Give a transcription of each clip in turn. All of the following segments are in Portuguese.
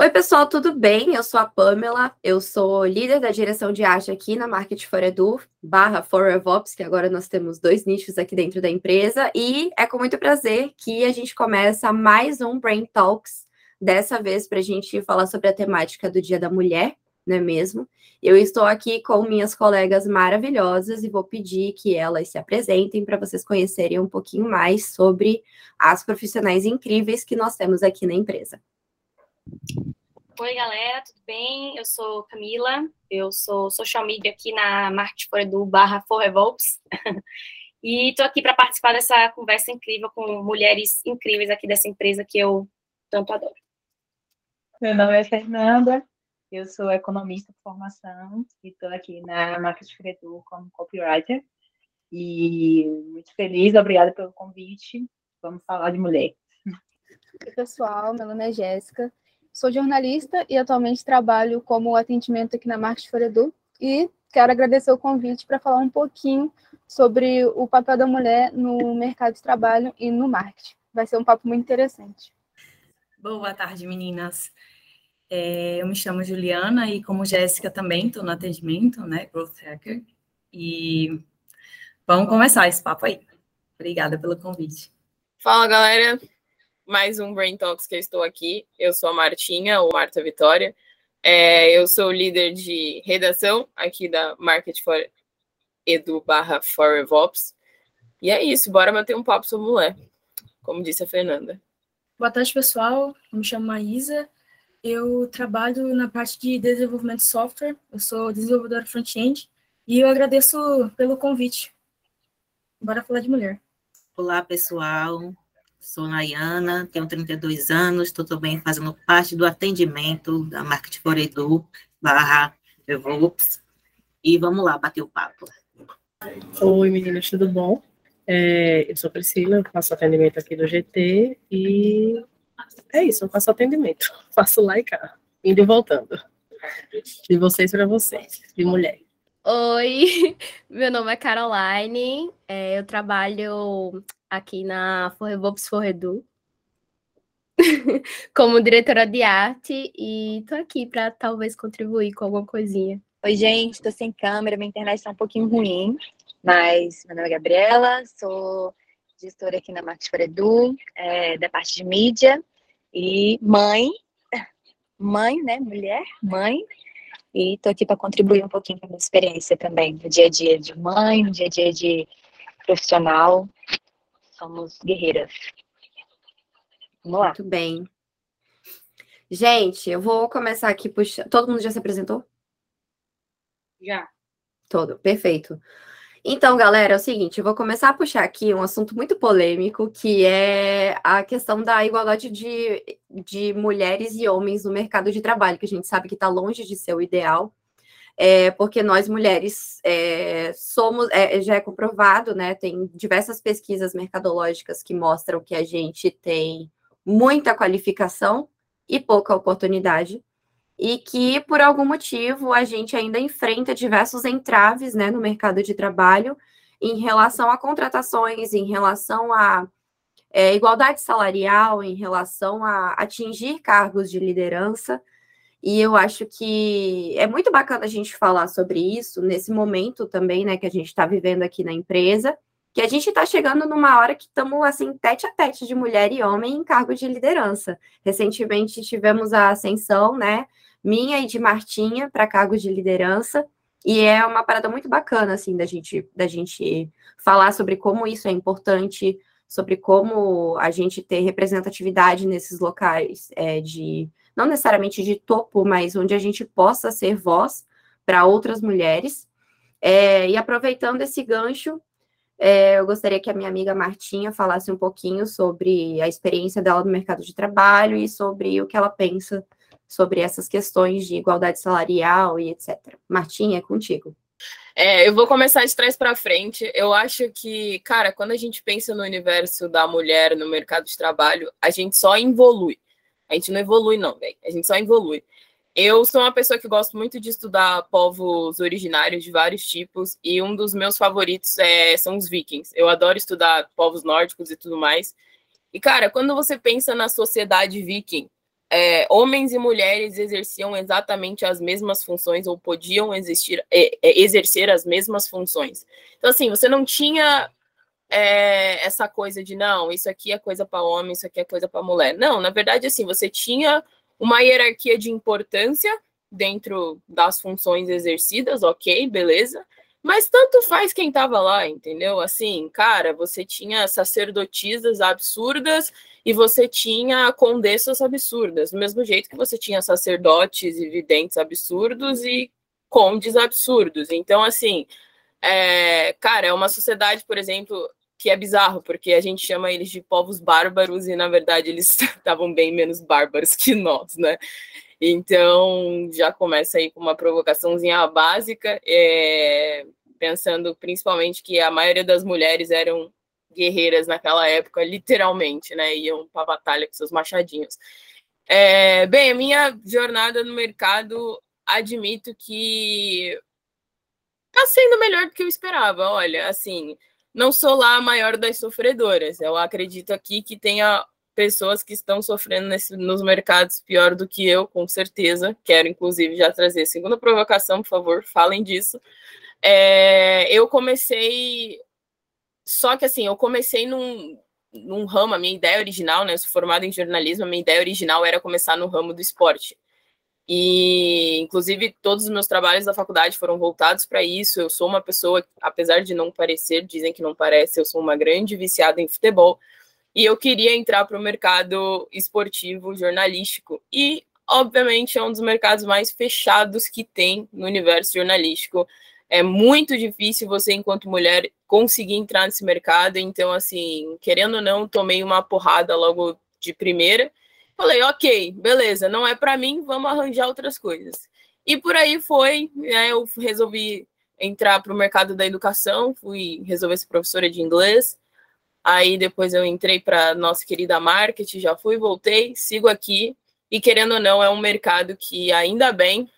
Oi, pessoal, tudo bem? Eu sou a Pamela, eu sou líder da direção de arte aqui na Market for Edu, barra for RevOps, que agora nós temos dois nichos aqui dentro da empresa, e é com muito prazer que a gente começa mais um Brain Talks, dessa vez para a gente falar sobre a temática do Dia da Mulher, não é mesmo? Eu estou aqui com minhas colegas maravilhosas e vou pedir que elas se apresentem para vocês conhecerem um pouquinho mais sobre as profissionais incríveis que nós temos aqui na empresa. Oi, galera, tudo bem? Eu sou Camila, eu sou social media aqui na Market for Edu barra For Revolves. e estou aqui para participar dessa conversa incrível com mulheres incríveis aqui dessa empresa que eu tanto adoro. Meu nome é Fernanda, eu sou economista por formação e estou aqui na Market for Edu como copywriter. E muito feliz, obrigada pelo convite. Vamos falar de mulher. Oi, pessoal, meu nome é Jéssica. Sou jornalista e atualmente trabalho como atendimento aqui na Market for Edu e quero agradecer o convite para falar um pouquinho sobre o papel da mulher no mercado de trabalho e no marketing. Vai ser um papo muito interessante. Boa tarde, meninas. É, eu me chamo Juliana e, como Jéssica, também estou no atendimento, né, Growth Hacker. E vamos começar esse papo aí. Obrigada pelo convite. Fala, galera mais um Brain Talks que eu estou aqui. Eu sou a Martinha, ou Marta Vitória. É, eu sou líder de redação aqui da Market for Edu barra for RevOps. E é isso, bora bater um papo sobre mulher, como disse a Fernanda. Boa tarde, pessoal. Eu me chamo Maísa. Eu trabalho na parte de desenvolvimento de software. Eu sou desenvolvedora front-end e eu agradeço pelo convite. Bora falar de mulher. Olá, pessoal. Sou Nayana, tenho 32 anos, estou também fazendo parte do atendimento da Market for Edu, barra Evolux. E vamos lá, bater o papo. Oi, meninas, tudo bom? É, eu sou Priscila, faço atendimento aqui do GT e é isso, eu faço atendimento. Faço lá e cá, indo e voltando. De vocês para vocês, de mulher. Oi, meu nome é Caroline, é, eu trabalho aqui na Forrebobs Forredu como diretora de arte e tô aqui para talvez contribuir com alguma coisinha. Oi, gente, tô sem câmera, minha internet tá um pouquinho ruim, mas meu nome é Gabriela, sou gestora aqui na Marcos Forredu, é, da parte de mídia e mãe, mãe, né, mulher, mãe, e tô aqui para contribuir um pouquinho com a minha experiência também, no dia a dia de mãe, no dia a dia de profissional, somos guerreiras. Vamos lá. Muito bem. Gente, eu vou começar aqui puxando. Todo mundo já se apresentou? Já. Todo, perfeito. Então, galera, é o seguinte, eu vou começar a puxar aqui um assunto muito polêmico, que é a questão da igualdade de, de mulheres e homens no mercado de trabalho, que a gente sabe que está longe de ser o ideal é, porque nós mulheres é, somos, é, já é comprovado, né? Tem diversas pesquisas mercadológicas que mostram que a gente tem muita qualificação e pouca oportunidade, e que por algum motivo a gente ainda enfrenta diversos entraves né, no mercado de trabalho em relação a contratações, em relação a é, igualdade salarial, em relação a atingir cargos de liderança. E eu acho que é muito bacana a gente falar sobre isso nesse momento também, né, que a gente está vivendo aqui na empresa, que a gente está chegando numa hora que estamos assim, tete a tete de mulher e homem em cargo de liderança. Recentemente tivemos a ascensão, né, minha e de Martinha para cargo de liderança, e é uma parada muito bacana, assim, da gente, da gente falar sobre como isso é importante, sobre como a gente ter representatividade nesses locais é, de não necessariamente de topo, mas onde a gente possa ser voz para outras mulheres. É, e aproveitando esse gancho, é, eu gostaria que a minha amiga Martinha falasse um pouquinho sobre a experiência dela no mercado de trabalho e sobre o que ela pensa sobre essas questões de igualdade salarial e etc. Martinha, é contigo. É, eu vou começar de trás para frente. Eu acho que, cara, quando a gente pensa no universo da mulher no mercado de trabalho, a gente só evolui. A gente não evolui, não, velho. A gente só evolui. Eu sou uma pessoa que gosto muito de estudar povos originários de vários tipos, e um dos meus favoritos é, são os vikings. Eu adoro estudar povos nórdicos e tudo mais. E, cara, quando você pensa na sociedade viking, é, homens e mulheres exerciam exatamente as mesmas funções ou podiam existir, é, é, exercer as mesmas funções. Então, assim, você não tinha é, essa coisa de não, isso aqui é coisa para homem, isso aqui é coisa para mulher. Não, na verdade, assim, você tinha uma hierarquia de importância dentro das funções exercidas, ok, beleza. Mas tanto faz quem estava lá, entendeu? Assim, cara, você tinha sacerdotisas absurdas e você tinha condessas absurdas, do mesmo jeito que você tinha sacerdotes e videntes absurdos e condes absurdos. Então, assim, é, cara, é uma sociedade, por exemplo, que é bizarro, porque a gente chama eles de povos bárbaros e, na verdade, eles estavam bem menos bárbaros que nós, né? Então, já começa aí com uma provocaçãozinha básica, é, pensando principalmente que a maioria das mulheres eram guerreiras naquela época, literalmente, né? Iam para batalha com seus machadinhos. É, bem, a minha jornada no mercado, admito que tá sendo melhor do que eu esperava. Olha, assim, não sou lá a maior das sofredoras. Eu acredito aqui que tenha pessoas que estão sofrendo nesse, nos mercados pior do que eu, com certeza. Quero, inclusive, já trazer segunda provocação, por favor, falem disso. É, eu comecei só que assim, eu comecei num, num ramo, a minha ideia original, né? Eu sou formada em jornalismo, a minha ideia original era começar no ramo do esporte. E, inclusive, todos os meus trabalhos da faculdade foram voltados para isso. Eu sou uma pessoa, apesar de não parecer, dizem que não parece, eu sou uma grande viciada em futebol. E eu queria entrar para o mercado esportivo jornalístico. E, obviamente, é um dos mercados mais fechados que tem no universo jornalístico. É muito difícil você, enquanto mulher, conseguir entrar nesse mercado. Então, assim, querendo ou não, tomei uma porrada logo de primeira. Falei, ok, beleza, não é para mim, vamos arranjar outras coisas. E por aí foi, né, eu resolvi entrar para o mercado da educação, fui resolver ser professora de inglês. Aí depois eu entrei para nossa querida marketing, já fui, voltei, sigo aqui. E querendo ou não, é um mercado que ainda bem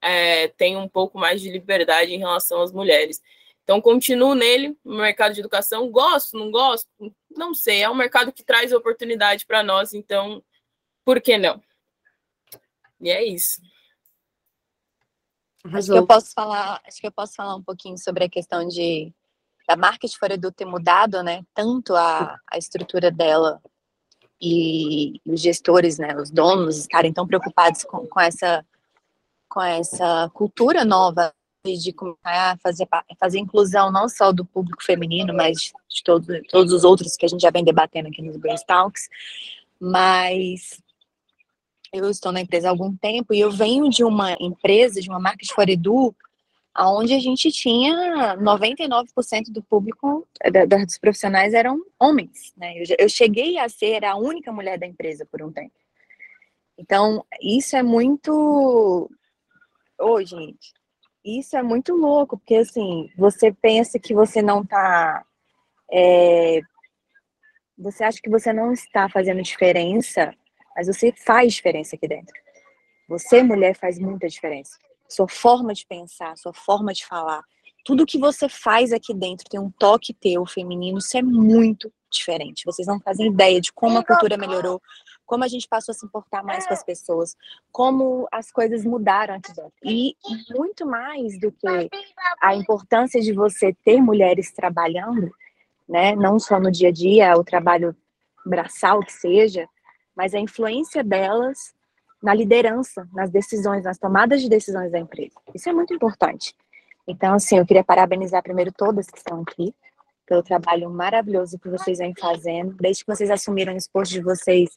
é, tem um pouco mais de liberdade em relação às mulheres. Então, continuo nele, no mercado de educação. Gosto, não gosto? Não sei. É um mercado que traz oportunidade para nós, então, por que não? E é isso. Acho que eu posso falar, acho que eu posso falar um pouquinho sobre a questão de da marca de Foredu ter mudado, né? Tanto a, a estrutura dela e, e os gestores, né? Os donos estarem tão preocupados com, com essa com essa cultura nova de começar a fazer, fazer inclusão não só do público feminino, mas de todos, todos os outros que a gente já vem debatendo aqui nos Brain Talks. Mas eu estou na empresa há algum tempo e eu venho de uma empresa, de uma marca de Foredu, onde a gente tinha 99% do público, da, dos profissionais eram homens. Né? Eu, eu cheguei a ser a única mulher da empresa por um tempo. Então, isso é muito Ô, oh, gente, isso é muito louco, porque assim, você pensa que você não tá. É, você acha que você não está fazendo diferença, mas você faz diferença aqui dentro. Você, mulher, faz muita diferença. Sua forma de pensar, sua forma de falar, tudo que você faz aqui dentro tem um toque teu feminino, isso é muito diferente. Vocês não fazem ideia de como a cultura melhorou, como a gente passou a se importar mais com as pessoas, como as coisas mudaram aqui dentro. E muito mais do que a importância de você ter mulheres trabalhando, né, não só no dia a dia, o trabalho braçal que seja, mas a influência delas na liderança, nas decisões, nas tomadas de decisões da empresa. Isso é muito importante. Então, assim, eu queria parabenizar primeiro todas que estão aqui pelo trabalho maravilhoso que vocês vêm fazendo. Desde que vocês assumiram o esposo de vocês,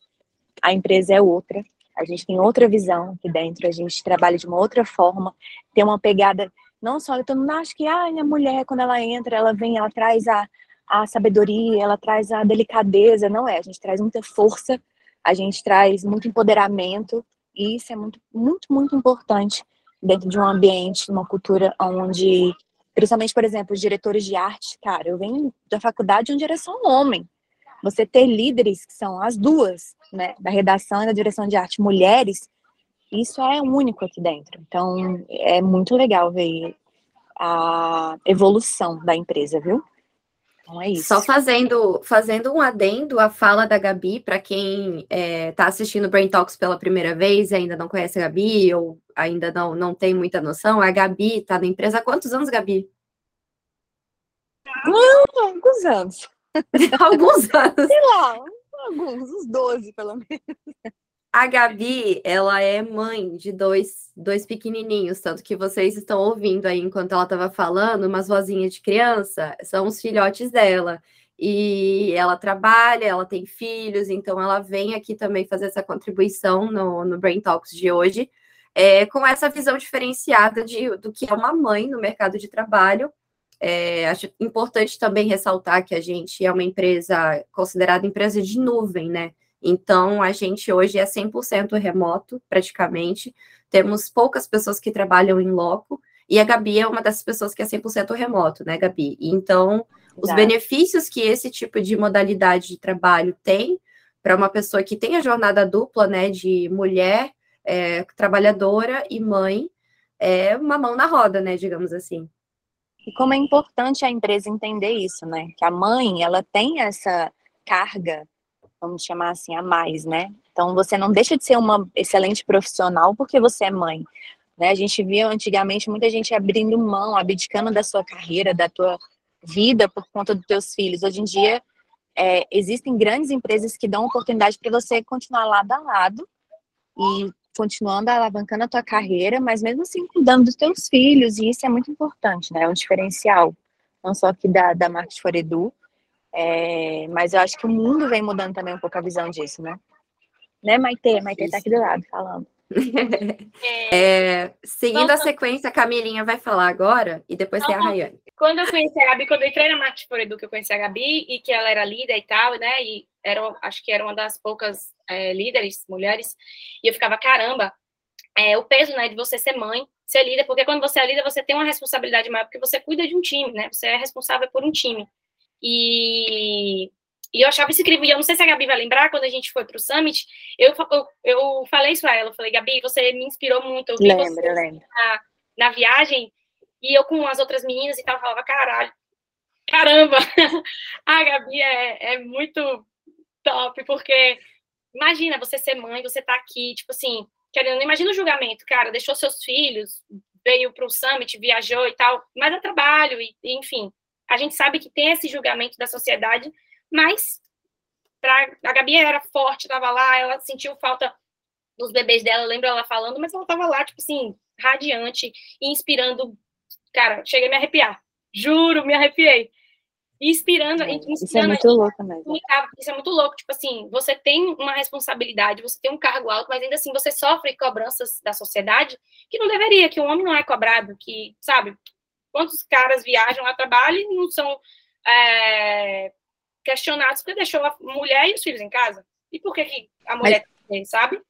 a empresa é outra. A gente tem outra visão aqui dentro, a gente trabalha de uma outra forma, tem uma pegada, não só, todo mundo acha que ah, a mulher, quando ela entra, ela vem, ela traz a, a sabedoria, ela traz a delicadeza, não é, a gente traz muita força, a gente traz muito empoderamento, e isso é muito, muito, muito importante dentro de um ambiente, uma cultura onde, principalmente, por exemplo, os diretores de arte, cara, eu venho da faculdade onde era só um homem, você ter líderes que são as duas, né, da redação e da direção de arte, mulheres, isso é único aqui dentro. Então, é muito legal ver a evolução da empresa, viu? Então é isso. Só fazendo, fazendo um adendo à fala da Gabi, para quem está é, tá assistindo Brain Talks pela primeira vez e ainda não conhece a Gabi, ou ainda não, não tem muita noção, a Gabi está na empresa há quantos anos, Gabi? Não, alguns anos. alguns anos. Sei lá, alguns, uns 12 pelo menos. A Gabi, ela é mãe de dois, dois pequenininhos, tanto que vocês estão ouvindo aí enquanto ela estava falando, umas vozinhas de criança, são os filhotes dela. E ela trabalha, ela tem filhos, então ela vem aqui também fazer essa contribuição no, no Brain Talks de hoje, é, com essa visão diferenciada de, do que é uma mãe no mercado de trabalho. É, acho importante também ressaltar que a gente é uma empresa considerada empresa de nuvem, né? Então, a gente hoje é 100% remoto, praticamente. Temos poucas pessoas que trabalham em loco, e a Gabi é uma dessas pessoas que é 100% remoto, né, Gabi? Então, os benefícios que esse tipo de modalidade de trabalho tem para uma pessoa que tem a jornada dupla, né, de mulher, é, trabalhadora e mãe, é uma mão na roda, né, digamos assim. E como é importante a empresa entender isso, né? Que a mãe, ela tem essa carga vamos chamar assim, a mais, né? Então você não deixa de ser uma excelente profissional porque você é mãe. Né? A gente via antigamente muita gente abrindo mão, abdicando da sua carreira, da tua vida por conta dos teus filhos. Hoje em dia é, existem grandes empresas que dão oportunidade para você continuar lado a lado e continuando alavancando a tua carreira, mas mesmo assim cuidando dos teus filhos, e isso é muito importante, né? É um diferencial, não só aqui da, da Market for Edu, é, mas eu acho que o mundo vem mudando também um pouco a visão disso, né? Né, Maite? Maite tá aqui do lado falando. É, seguindo a sequência, a Camilinha vai falar agora e depois tem a Rayane. Quando eu conheci a Gabi, quando eu entrei na Marketing for Edu, que eu conheci a Gabi e que ela era líder e tal, né? E era, acho que era uma das poucas é, líderes, mulheres, e eu ficava, caramba, é, o peso, né, de você ser mãe, ser líder, porque quando você é líder, você tem uma responsabilidade maior, porque você cuida de um time, né? Você é responsável por um time. E, e eu achava isso incrível. E eu não sei se a Gabi vai lembrar, quando a gente foi para o Summit, eu, eu, eu falei isso a ela. Eu falei, Gabi, você me inspirou muito. Eu vi lembra, você lembra. Na, na viagem, e eu com as outras meninas e tal, falava, caralho, caramba, a Gabi é, é muito top, porque imagina você ser mãe, você tá aqui, tipo assim, querendo, imagina o julgamento, cara, deixou seus filhos, veio para o Summit, viajou e tal, mas é trabalho, e, enfim, a gente sabe que tem esse julgamento da sociedade, mas pra, a Gabi era forte, estava lá, ela sentiu falta dos bebês dela, eu lembro ela falando, mas ela estava lá, tipo assim, radiante inspirando. Cara, cheguei a me arrepiar. Juro, me arrepiei. Inspirando, é, inspirando isso é muito louco mesmo. Isso é muito louco. Tipo assim, você tem uma responsabilidade, você tem um cargo alto, mas ainda assim você sofre cobranças da sociedade que não deveria, que o homem não é cobrado, que, sabe, Quantos caras viajam a trabalho e não são é, questionados porque deixou a mulher e os filhos em casa? E por que, que a mulher Mas... tem, sabe?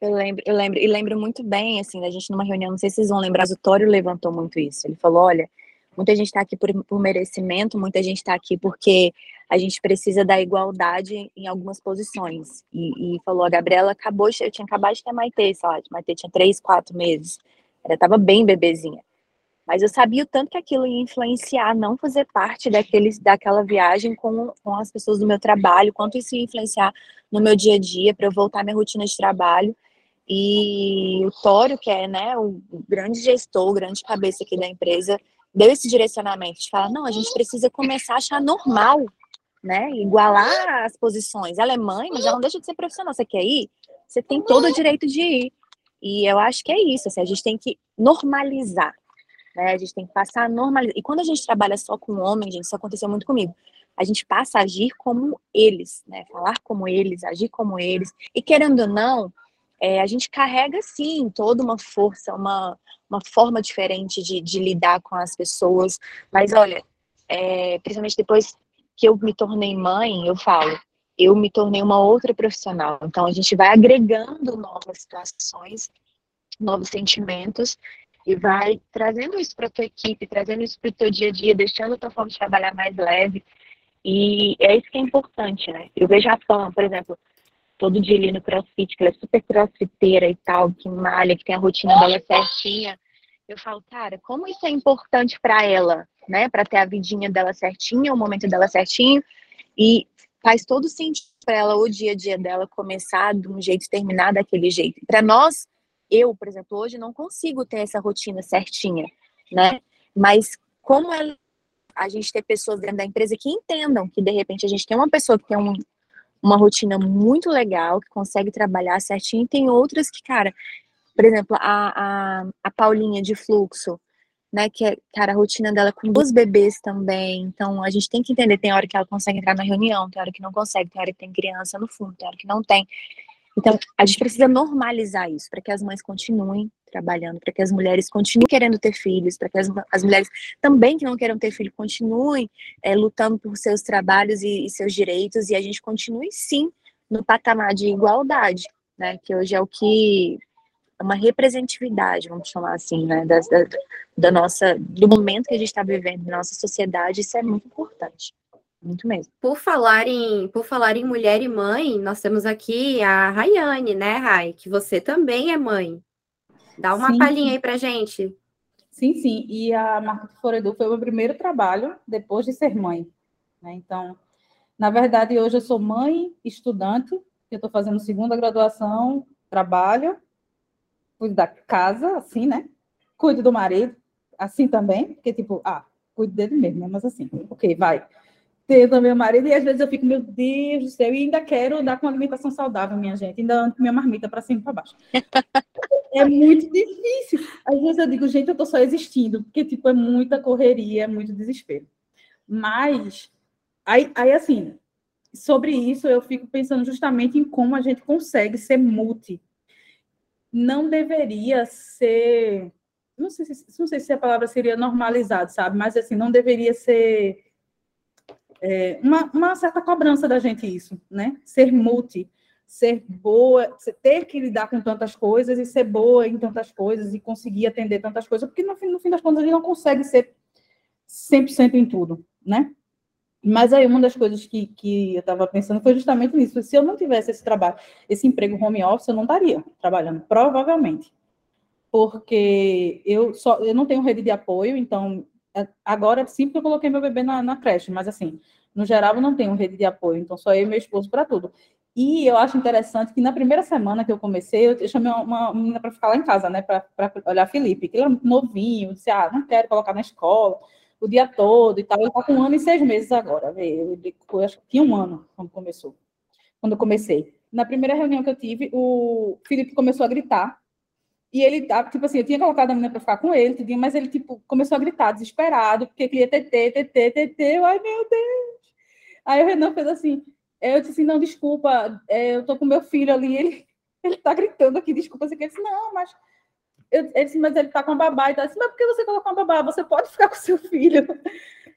Eu lembro, eu lembro, e lembro muito bem, assim, da gente numa reunião, não sei se vocês vão lembrar, o Tório levantou muito isso. Ele falou: olha, muita gente está aqui por, por, merecimento, muita gente está aqui porque a gente precisa da igualdade em algumas posições. E, e falou: a Gabriela acabou, eu tinha acabado de ter Maite, sei lá, Maite tinha três, quatro meses, ela estava bem bebezinha. Mas eu sabia o tanto que aquilo ia influenciar, não fazer parte daqueles, daquela viagem com, com as pessoas do meu trabalho, quanto isso ia influenciar no meu dia a dia, para eu voltar à minha rotina de trabalho. E o Tório, que é né, o grande gestor, o grande cabeça aqui da empresa, deu esse direcionamento de falar, não, a gente precisa começar a achar normal, né? Igualar as posições. Ela é mãe, mas ela não deixa de ser profissional. Você quer ir? Você tem todo o direito de ir. E eu acho que é isso, assim, a gente tem que normalizar né? A gente tem que passar a normalizar. E quando a gente trabalha só com homens, gente, isso aconteceu muito comigo. A gente passa a agir como eles, né? Falar como eles, agir como eles. E querendo ou não, é, a gente carrega sim toda uma força, uma, uma forma diferente de, de lidar com as pessoas. Mas olha, é, principalmente depois que eu me tornei mãe, eu falo, eu me tornei uma outra profissional. Então a gente vai agregando novas situações, novos sentimentos e vai trazendo isso para tua equipe, trazendo isso para o teu dia a dia, deixando a tua forma de trabalhar mais leve. E é isso que é importante, né? Eu vejo a Pam, por exemplo, todo dia ali no crossfit, que ela é super crossfiteira e tal, que malha, que tem a rotina dela certinha. Eu falo, cara, como isso é importante para ela? né, para ter a vidinha dela certinha, o momento dela certinho, e faz todo sentido para ela o dia a dia dela começar de um jeito e terminar daquele jeito. Para nós, eu, por exemplo, hoje não consigo ter essa rotina certinha, né? Mas como a gente ter pessoas dentro da empresa que entendam que de repente a gente tem uma pessoa que tem um, uma rotina muito legal, que consegue trabalhar certinho, e tem outras que, cara, por exemplo, a, a, a Paulinha de fluxo, né, que é, cara, a rotina dela com duas bebês também, então a gente tem que entender, tem hora que ela consegue entrar na reunião, tem hora que não consegue, tem hora que tem criança no fundo, tem hora que não tem. Então, a gente precisa normalizar isso, para que as mães continuem trabalhando, para que as mulheres continuem querendo ter filhos, para que as, as, mulheres também que não queiram ter filho continuem é, lutando por seus trabalhos e, e, seus direitos, e a gente continue sim no patamar de igualdade, né? Que hoje é o que é uma representatividade, vamos chamar assim, né? Da, da, da nossa, do momento que a gente está vivendo na nossa sociedade, isso é muito importante. Muito mesmo. Por falar em, por falar em mulher e mãe, nós temos aqui a Rayane, né, Rai? Que você também é mãe. Dá uma sim. palhinha aí pra gente. Sim, sim. E a Marca de Floredu foi o meu primeiro trabalho depois de ser mãe. Né? Então, na verdade, hoje eu sou mãe, estudante, eu estou fazendo segunda graduação, trabalho, cuido da casa, assim, né? Cuido do marido, assim também, porque, tipo, ah, cuido dele mesmo, né? Mas assim, ok, vai ter também o marido, e às vezes eu fico, meu Deus do céu, e ainda quero dar com alimentação saudável, minha gente, ainda ando com minha marmita para cima e para baixo. é muito difícil. Às vezes eu digo, gente, eu tô só existindo, porque, tipo, é muita correria, é muito desespero. Mas, aí, aí assim, sobre isso eu fico pensando justamente em como a gente consegue ser multi. Não deveria ser, não sei se, não sei se a palavra seria normalizado, sabe? Mas, assim, não deveria ser é, uma, uma, certa cobrança da gente isso, né? Ser multi, ser boa, ter que lidar com tantas coisas e ser boa em tantas coisas e conseguir atender tantas coisas, porque no fim, no fim das contas a gente não consegue ser 100% em tudo, né? Mas aí uma das coisas que, que eu estava pensando foi justamente nisso. Se eu não tivesse esse trabalho, esse emprego home office, eu não estaria trabalhando, provavelmente. Porque eu só eu não tenho rede de apoio, então agora sim porque eu coloquei meu bebê na, na, creche, mas assim, no geral eu não tenho rede de apoio, então só eu e meu esposo para tudo. E eu acho interessante que na primeira semana que eu comecei, eu chamei uma menina para ficar lá em casa, né, para olhar Felipe, que ele era novinho, disse, ah, não quero colocar na escola o dia todo e tal. Ele está com um ano e seis meses agora, eu, eu acho que tinha um ano quando começou, quando eu comecei. Na primeira reunião que eu tive, o Felipe começou a gritar, e ele, tipo assim, eu tinha colocado a menina para ficar com ele, mas ele, tipo, começou a gritar, desesperado, porque queria TT, TT, TT. Ai, meu Deus! Aí o Renan fez assim, eu disse assim, não, desculpa, é, eu tô com meu filho ali, ele, ele tá gritando aqui, desculpa. Ele disse, não, mas... Eu, ele disse, mas ele tá com a babá. E tá assim, mas por que você colocou uma babá? Você pode ficar com seu filho.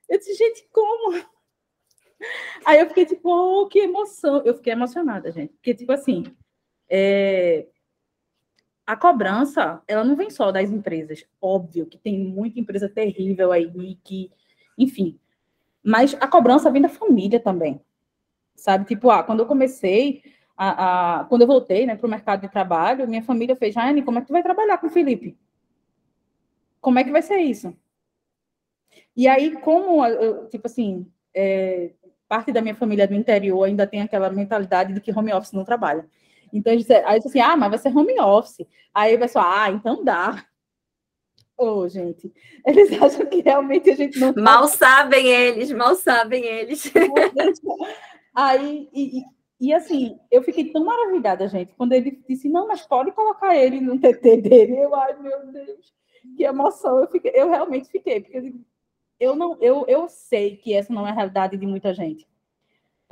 Eu disse, gente, como? Aí eu fiquei tipo, oh, que emoção. Eu fiquei emocionada, gente. Porque, tipo assim, é, a cobrança, ela não vem só das empresas. Óbvio que tem muita empresa terrível aí, que, enfim. Mas a cobrança vem da família também. Sabe? Tipo, ah, quando eu comecei, a, a quando eu voltei né, para o mercado de trabalho, minha família fez, Jane, como é que tu vai trabalhar com o Felipe? Como é que vai ser isso? E aí, como, eu, tipo assim, é, parte da minha família do interior ainda tem aquela mentalidade de que home office não trabalha. Então, aí disse assim, ah, mas vai ser home office. Aí o pessoal, ah, então dá. Ô, oh, gente, eles acham que realmente a gente não... Mal sabem eles, mal sabem eles. aí, e, e, assim, eu fiquei tão maravilhada, gente, quando ele disse, não, mas pode colocar ele no TT dele. Eu, ai, meu Deus, que emoção. Eu, fiquei, eu realmente fiquei, porque eu, não, eu, eu sei que essa não é a realidade de muita gente.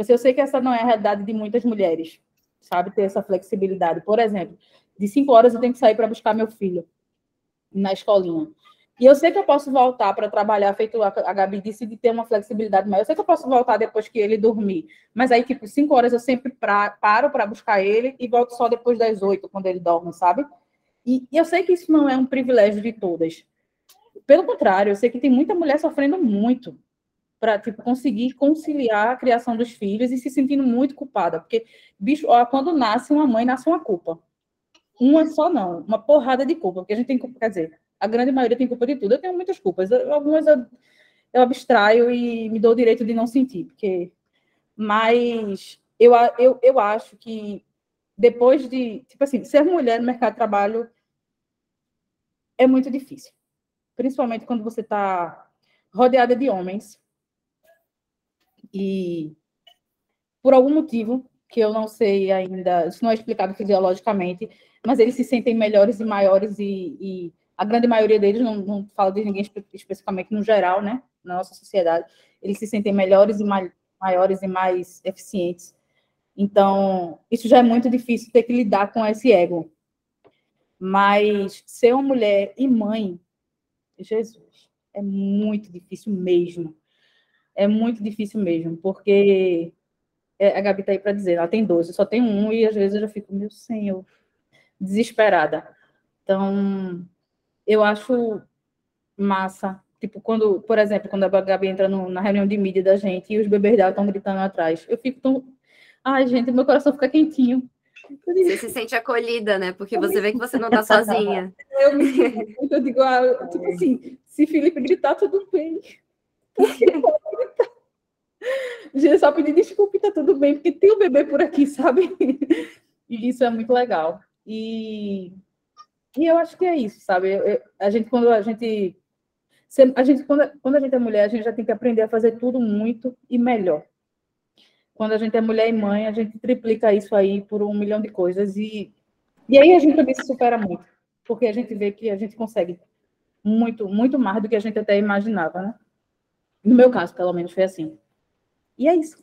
Eu sei que essa não é a realidade de muitas mulheres sabe? Ter essa flexibilidade. Por exemplo, de cinco horas eu tenho que sair para buscar meu filho na escolinha. E eu sei que eu posso voltar para trabalhar, feito a, Gabi disse, de ter uma flexibilidade maior. Eu sei que eu posso voltar depois que ele dormir. Mas aí, tipo, cinco horas eu sempre pra, paro para buscar ele e volto só depois das oito, quando ele dorme, sabe? E, e eu sei que isso não é um privilégio de todas. Pelo contrário, eu sei que tem muita mulher sofrendo muito para tipo, conseguir conciliar a criação dos filhos e se sentindo muito culpada. Porque, bicho, ó, quando nasce uma mãe, nasce uma culpa. Uma só não, uma porrada de culpa, porque a gente tem culpa, quer dizer, a grande maioria tem culpa de tudo. Eu tenho muitas culpas, algumas eu, eu abstraio e me dou o direito de não sentir, porque mas eu, eu, eu acho que depois de, tipo assim, ser mulher no mercado de trabalho é muito difícil. Principalmente quando você está rodeada de homens. E por algum motivo, que eu não sei ainda, isso não é explicado fisiologicamente, mas eles se sentem melhores e maiores e, e a grande maioria deles, não, não falo de ninguém especificamente no geral, né, na nossa sociedade, eles se sentem melhores e maiores e mais eficientes. Então, isso já é muito difícil ter que lidar com esse ego. Mas ser uma mulher e mãe, Jesus, é muito difícil mesmo. É muito difícil mesmo, porque é, a Gabi tá aí para dizer, ela tem 12, só tem um, e às vezes eu já fico, meu senhor, desesperada. Então, eu acho massa. Tipo, quando, por exemplo, quando a Gabi entra no, na reunião de mídia da gente e os bebês dela estão gritando atrás, eu fico tão. Ai, gente, meu coração fica quentinho. Você se sente acolhida, né? Porque você vê que você não está sozinha. Eu me sinto, eu digo, ah, tipo assim, se Felipe gritar, tudo bem. Porque. Gente, só pedir desculpa e tá tudo bem, porque tem o um bebê por aqui, sabe? E isso é muito legal. E, e eu acho que é isso, sabe? A gente, quando a gente. A gente quando, quando a gente é mulher, a gente já tem que aprender a fazer tudo muito e melhor. Quando a gente é mulher e mãe, a gente triplica isso aí por um milhão de coisas. E, e aí a gente também se supera muito, porque a gente vê que a gente consegue muito, muito mais do que a gente até imaginava, né? No meu caso, pelo menos, foi assim. E é isso.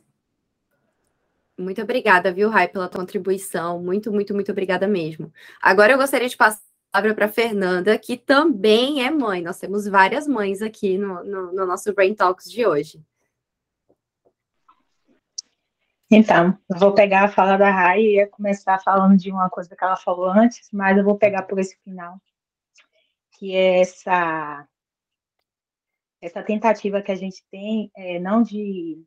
Muito obrigada, viu, Rai, pela tua contribuição. Muito, muito, muito obrigada mesmo. Agora eu gostaria de passar a palavra para Fernanda, que também é mãe. Nós temos várias mães aqui no, no, no nosso Brain Talks de hoje. Então, eu vou pegar a fala da Rai e ia começar falando de uma coisa que ela falou antes, mas eu vou pegar por esse final, que é essa, essa tentativa que a gente tem, é, não de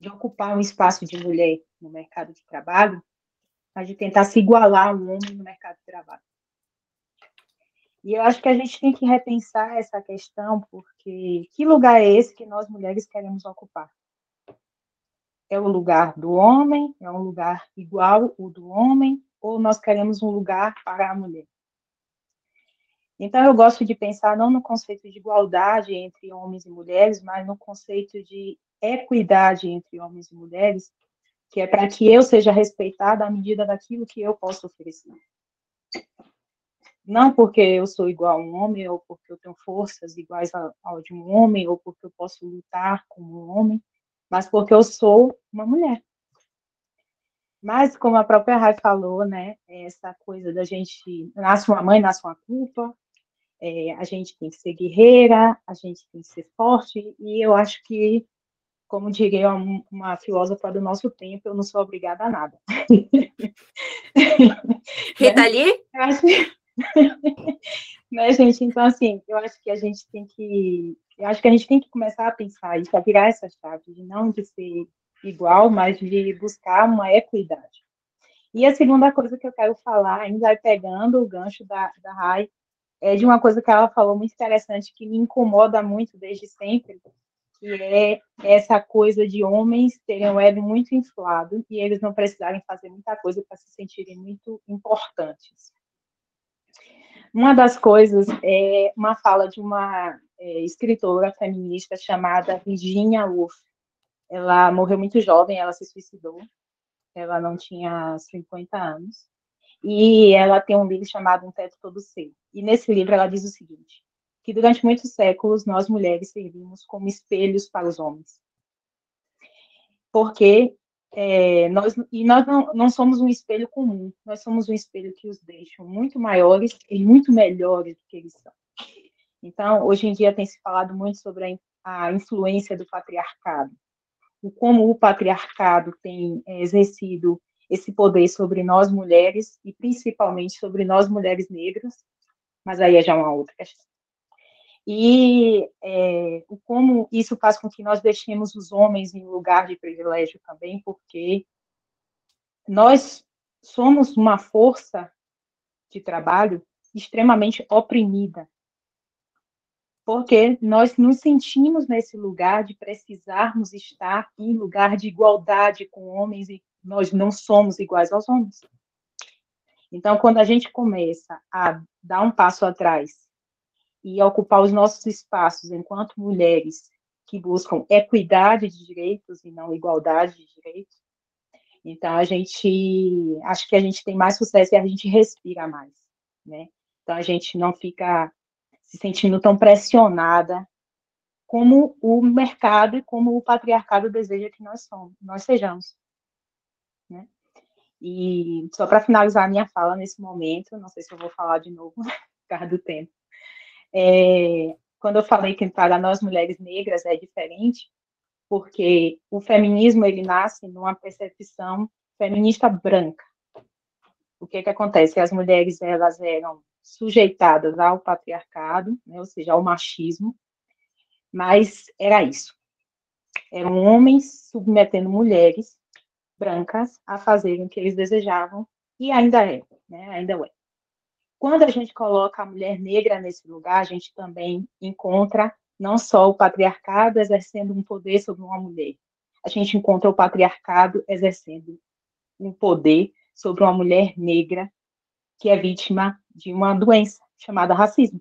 de ocupar um espaço de mulher no mercado de trabalho, mas de tentar se igualar ao homem no mercado de trabalho. E eu acho que a gente tem que repensar essa questão, porque que lugar é esse que nós mulheres queremos ocupar? É o lugar do homem? É um lugar igual o do homem? Ou nós queremos um lugar para a mulher? Então, eu gosto de pensar não no conceito de igualdade entre homens e mulheres, mas no conceito de equidade entre homens e mulheres, que é para que eu seja respeitada à medida daquilo que eu posso oferecer. Não porque eu sou igual a um homem, ou porque eu tenho forças iguais ao de um homem, ou porque eu posso lutar como um homem, mas porque eu sou uma mulher. Mas, como a própria Rai falou, né, essa coisa da gente, nasce uma mãe, nasce uma culpa, é, a gente tem que ser guerreira, a gente tem que ser forte, e eu acho que como diria uma, uma filósofa do nosso tempo, eu não sou obrigada a nada. Rita Lee? né, gente? Então, assim, eu acho que a gente tem que. Eu acho que a gente tem que começar a pensar isso, a virar essa chave, de não de ser igual, mas de buscar uma equidade. E a segunda coisa que eu quero falar, ainda pegando o gancho da, da Rai, é de uma coisa que ela falou muito interessante, que me incomoda muito desde sempre, que é essa coisa de homens terem o ego muito inflado e eles não precisarem fazer muita coisa para se sentirem muito importantes. Uma das coisas é uma fala de uma é, escritora feminista chamada Virginia Woolf. Ela morreu muito jovem, ela se suicidou. Ela não tinha 50 anos. E ela tem um livro chamado Um Teto Todo Seu. E nesse livro ela diz o seguinte: que durante muitos séculos nós mulheres servimos como espelhos para os homens. Porque é, nós, e nós não, não somos um espelho comum, nós somos um espelho que os deixa muito maiores e muito melhores do que eles são. Então, hoje em dia tem se falado muito sobre a, a influência do patriarcado, o como o patriarcado tem é, exercido esse poder sobre nós mulheres e principalmente sobre nós mulheres negras, mas aí é já uma outra questão e é, como isso faz com que nós deixemos os homens em lugar de privilégio também, porque nós somos uma força de trabalho extremamente oprimida. porque nós nos sentimos nesse lugar de precisarmos estar em lugar de igualdade com homens e nós não somos iguais aos homens. Então, quando a gente começa a dar um passo atrás e ocupar os nossos espaços enquanto mulheres que buscam equidade de direitos e não igualdade de direitos, então a gente acho que a gente tem mais sucesso e a gente respira mais, né? Então a gente não fica se sentindo tão pressionada como o mercado e como o patriarcado deseja que nós somos, nós sejamos. Né? E só para finalizar a minha fala nesse momento, não sei se eu vou falar de novo, por causa do tempo. É, quando eu falei que para nós mulheres negras é diferente, porque o feminismo ele nasce numa percepção feminista branca. O que que acontece? As mulheres elas eram sujeitadas ao patriarcado, né, ou seja, ao machismo, mas era isso. Eram homens submetendo mulheres brancas a fazerem o que eles desejavam, e ainda é, né, ainda é. Quando a gente coloca a mulher negra nesse lugar, a gente também encontra não só o patriarcado exercendo um poder sobre uma mulher, a gente encontra o patriarcado exercendo um poder sobre uma mulher negra que é vítima de uma doença chamada racismo.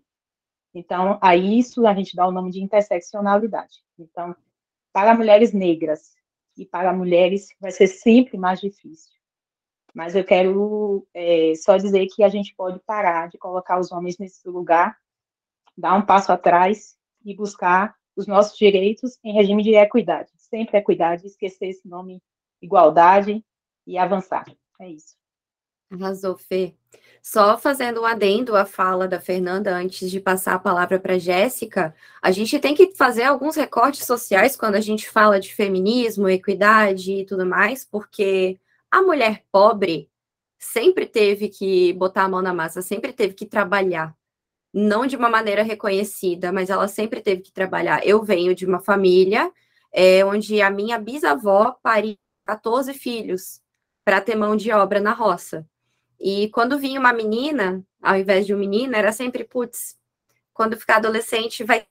Então, a isso a gente dá o nome de interseccionalidade. Então, para mulheres negras e para mulheres vai ser sempre mais difícil. Mas eu quero é, só dizer que a gente pode parar de colocar os homens nesse lugar, dar um passo atrás e buscar os nossos direitos em regime de equidade. Sempre equidade, esquecer esse nome igualdade e avançar. É isso. Arrasou, Fê. Só fazendo um adendo à fala da Fernanda antes de passar a palavra para Jéssica, a gente tem que fazer alguns recortes sociais quando a gente fala de feminismo, equidade e tudo mais, porque a mulher pobre sempre teve que botar a mão na massa, sempre teve que trabalhar. Não de uma maneira reconhecida, mas ela sempre teve que trabalhar. Eu venho de uma família é, onde a minha bisavó pariu 14 filhos para ter mão de obra na roça. E quando vinha uma menina, ao invés de um menino, era sempre, putz, quando ficar adolescente vai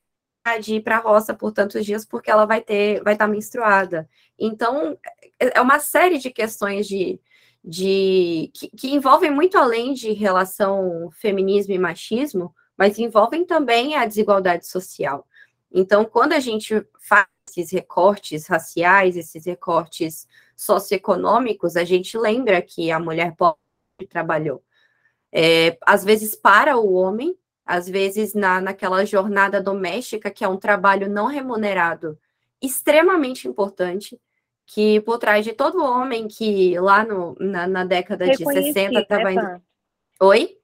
de ir para a roça por tantos dias porque ela vai ter, vai estar tá menstruada. Então, é uma série de questões de, de que, que, envolvem muito além de relação feminismo e machismo, mas envolvem também a desigualdade social. Então, quando a gente faz esses recortes raciais, esses recortes socioeconômicos, a gente lembra que a mulher pobre trabalhou. É, às vezes para o homem, às vezes na, naquela jornada doméstica, que é um trabalho não remunerado, extremamente importante, que por trás de todo homem que lá no, na, na década de 60 estava né, indo. Oi?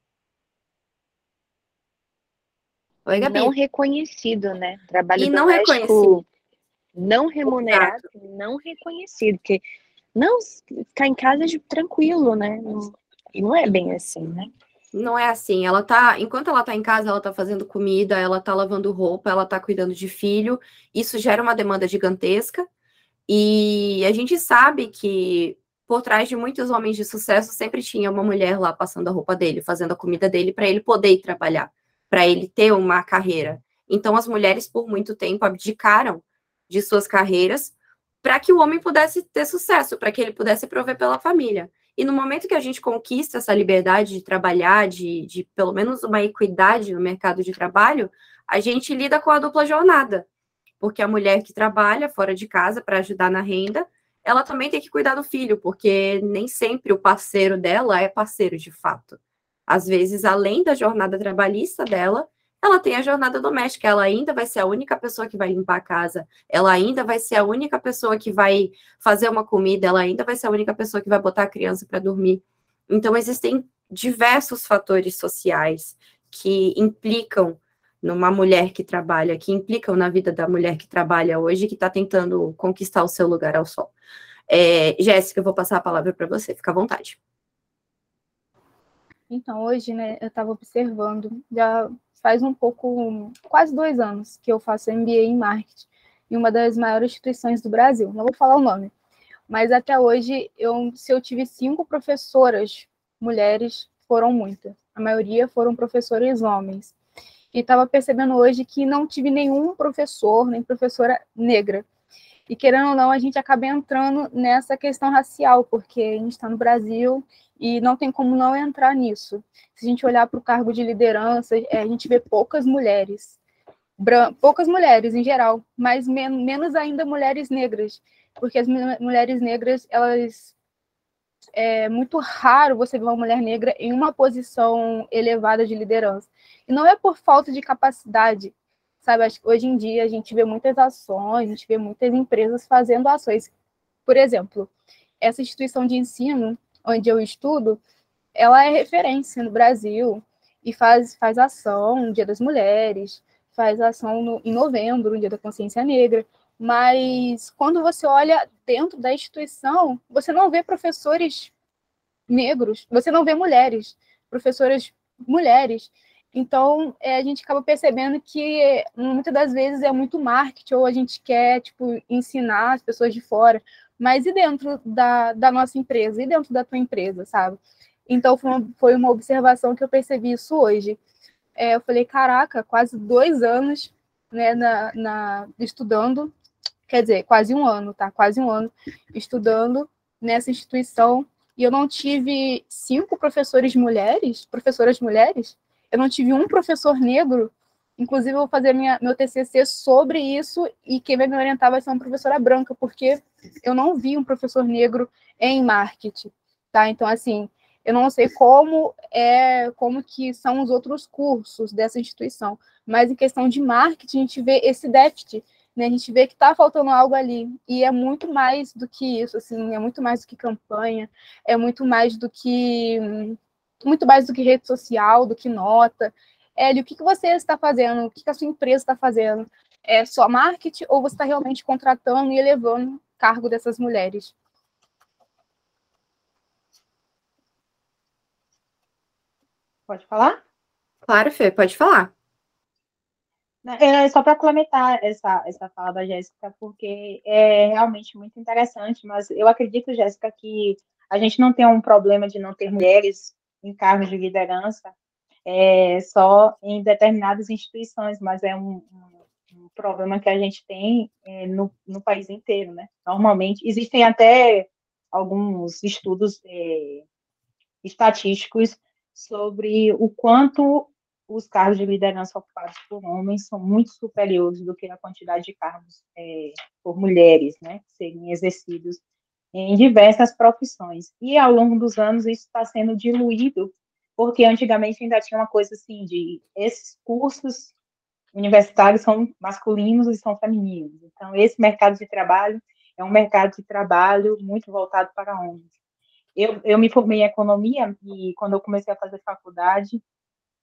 Oi, Gabi. Não reconhecido, né? Trabalho e não reconhecido. Não remunerado, não reconhecido, porque não ficar em casa é tranquilo, né? Não é bem assim, né? Não é assim. Ela tá, enquanto ela tá em casa, ela tá fazendo comida, ela tá lavando roupa, ela tá cuidando de filho. Isso gera uma demanda gigantesca. E a gente sabe que por trás de muitos homens de sucesso sempre tinha uma mulher lá passando a roupa dele, fazendo a comida dele para ele poder trabalhar, para ele ter uma carreira. Então as mulheres por muito tempo abdicaram de suas carreiras para que o homem pudesse ter sucesso, para que ele pudesse prover pela família. E no momento que a gente conquista essa liberdade de trabalhar, de, de pelo menos uma equidade no mercado de trabalho, a gente lida com a dupla jornada. Porque a mulher que trabalha fora de casa para ajudar na renda, ela também tem que cuidar do filho, porque nem sempre o parceiro dela é parceiro de fato. Às vezes, além da jornada trabalhista dela, ela tem a jornada doméstica, ela ainda vai ser a única pessoa que vai limpar a casa, ela ainda vai ser a única pessoa que vai fazer uma comida, ela ainda vai ser a única pessoa que vai botar a criança para dormir. Então, existem diversos fatores sociais que implicam numa mulher que trabalha, que implicam na vida da mulher que trabalha hoje, que está tentando conquistar o seu lugar ao sol. É, Jéssica, eu vou passar a palavra para você, fica à vontade. Então, hoje, né, eu estava observando, já faz um pouco, quase dois anos, que eu faço MBA em marketing em uma das maiores instituições do Brasil. Não vou falar o nome, mas até hoje, eu, se eu tive cinco professoras mulheres, foram muitas. A maioria foram professores homens. e estava percebendo hoje que não tive nenhum professor, nem professora negra. E querendo ou não, a gente acaba entrando nessa questão racial, porque a gente está no Brasil e não tem como não entrar nisso. Se a gente olhar para o cargo de liderança, é, a gente vê poucas mulheres, poucas mulheres em geral, mas men menos ainda mulheres negras, porque as mulheres negras, elas é muito raro você ver uma mulher negra em uma posição elevada de liderança. E não é por falta de capacidade, sabe? Acho que hoje em dia a gente vê muitas ações, a gente vê muitas empresas fazendo ações. Por exemplo, essa instituição de ensino onde eu estudo, ela é referência no Brasil e faz, faz ação no Dia das Mulheres, faz ação no, em novembro, no Dia da Consciência Negra, mas quando você olha dentro da instituição, você não vê professores negros, você não vê mulheres, professoras mulheres. Então, é, a gente acaba percebendo que muitas das vezes é muito marketing, ou a gente quer, tipo, ensinar as pessoas de fora, mas e dentro da, da nossa empresa, e dentro da tua empresa, sabe? Então, foi uma, foi uma observação que eu percebi isso hoje. É, eu falei, caraca, quase dois anos né, na, na, estudando, quer dizer, quase um ano, tá? Quase um ano estudando nessa instituição, e eu não tive cinco professores mulheres, professoras mulheres, eu não tive um professor negro, inclusive eu vou fazer minha, meu TCC sobre isso e quem vai me orientar vai ser uma professora branca, porque eu não vi um professor negro em marketing, tá? Então, assim, eu não sei como é, como que são os outros cursos dessa instituição, mas em questão de marketing a gente vê esse déficit, né? A gente vê que está faltando algo ali e é muito mais do que isso, assim, é muito mais do que campanha, é muito mais do que muito mais do que rede social, do que nota. Hélio, o que, que você está fazendo? O que, que a sua empresa está fazendo? É só marketing ou você está realmente contratando e elevando cargo dessas mulheres? Pode falar? Claro, Fê, pode falar. É só para complementar essa, essa fala da Jéssica, porque é realmente muito interessante, mas eu acredito, Jéssica, que a gente não tem um problema de não ter mulheres em cargos de liderança é, só em determinadas instituições, mas é um, um, um problema que a gente tem é, no, no país inteiro, né? Normalmente, existem até alguns estudos é, estatísticos sobre o quanto os cargos de liderança ocupados por homens são muito superiores do que a quantidade de cargos é, por mulheres, né, serem exercidos em diversas profissões. E ao longo dos anos isso está sendo diluído, porque antigamente ainda tinha uma coisa assim de esses cursos universitários são masculinos e são femininos. Então esse mercado de trabalho é um mercado de trabalho muito voltado para homens. Eu, eu me formei em economia e quando eu comecei a fazer faculdade,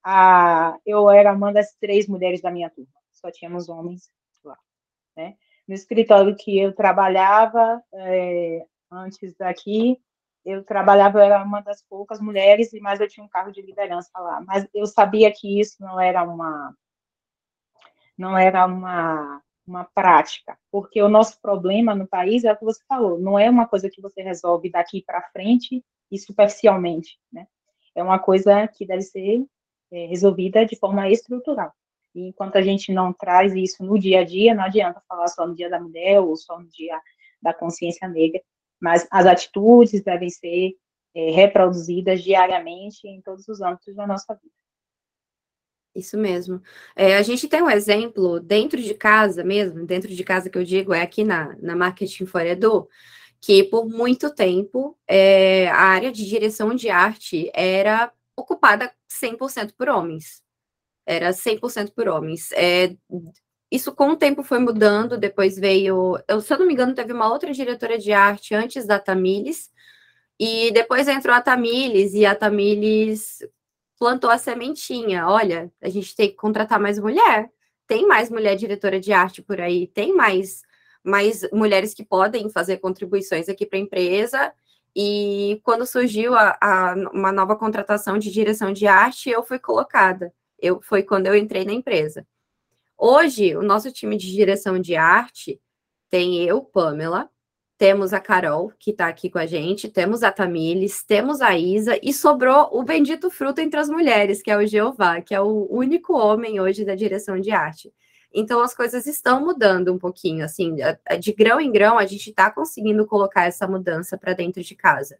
a, eu era uma das três mulheres da minha turma. Só tínhamos homens lá, né? No escritório que eu trabalhava, é, antes daqui, eu trabalhava, eu era uma das poucas mulheres, mas eu tinha um cargo de liderança lá. Mas eu sabia que isso não era uma não era uma, uma prática, porque o nosso problema no país é o que você falou, não é uma coisa que você resolve daqui para frente e superficialmente, né? É uma coisa que deve ser é, resolvida de forma estrutural. E enquanto a gente não traz isso no dia a dia, não adianta falar só no dia da mulher ou só no dia da consciência negra, mas as atitudes devem ser é, reproduzidas diariamente em todos os âmbitos da nossa vida. Isso mesmo. É, a gente tem um exemplo dentro de casa mesmo, dentro de casa que eu digo, é aqui na, na Marketing for Edu, que por muito tempo é, a área de direção de arte era ocupada 100% por homens. Era 100% por homens. É, isso com o tempo foi mudando, depois veio, eu, se eu não me engano, teve uma outra diretora de arte antes da Tamires, e depois entrou a Tamires, e a Tamires plantou a sementinha, olha, a gente tem que contratar mais mulher, tem mais mulher diretora de arte por aí, tem mais, mais mulheres que podem fazer contribuições aqui para a empresa, e quando surgiu a, a, uma nova contratação de direção de arte, eu fui colocada, eu, foi quando eu entrei na empresa. Hoje, o nosso time de direção de arte tem eu, Pamela, temos a Carol, que está aqui com a gente, temos a Tamires, temos a Isa, e sobrou o bendito fruto entre as mulheres, que é o Jeová, que é o único homem hoje da direção de arte. Então as coisas estão mudando um pouquinho, assim, de grão em grão a gente está conseguindo colocar essa mudança para dentro de casa.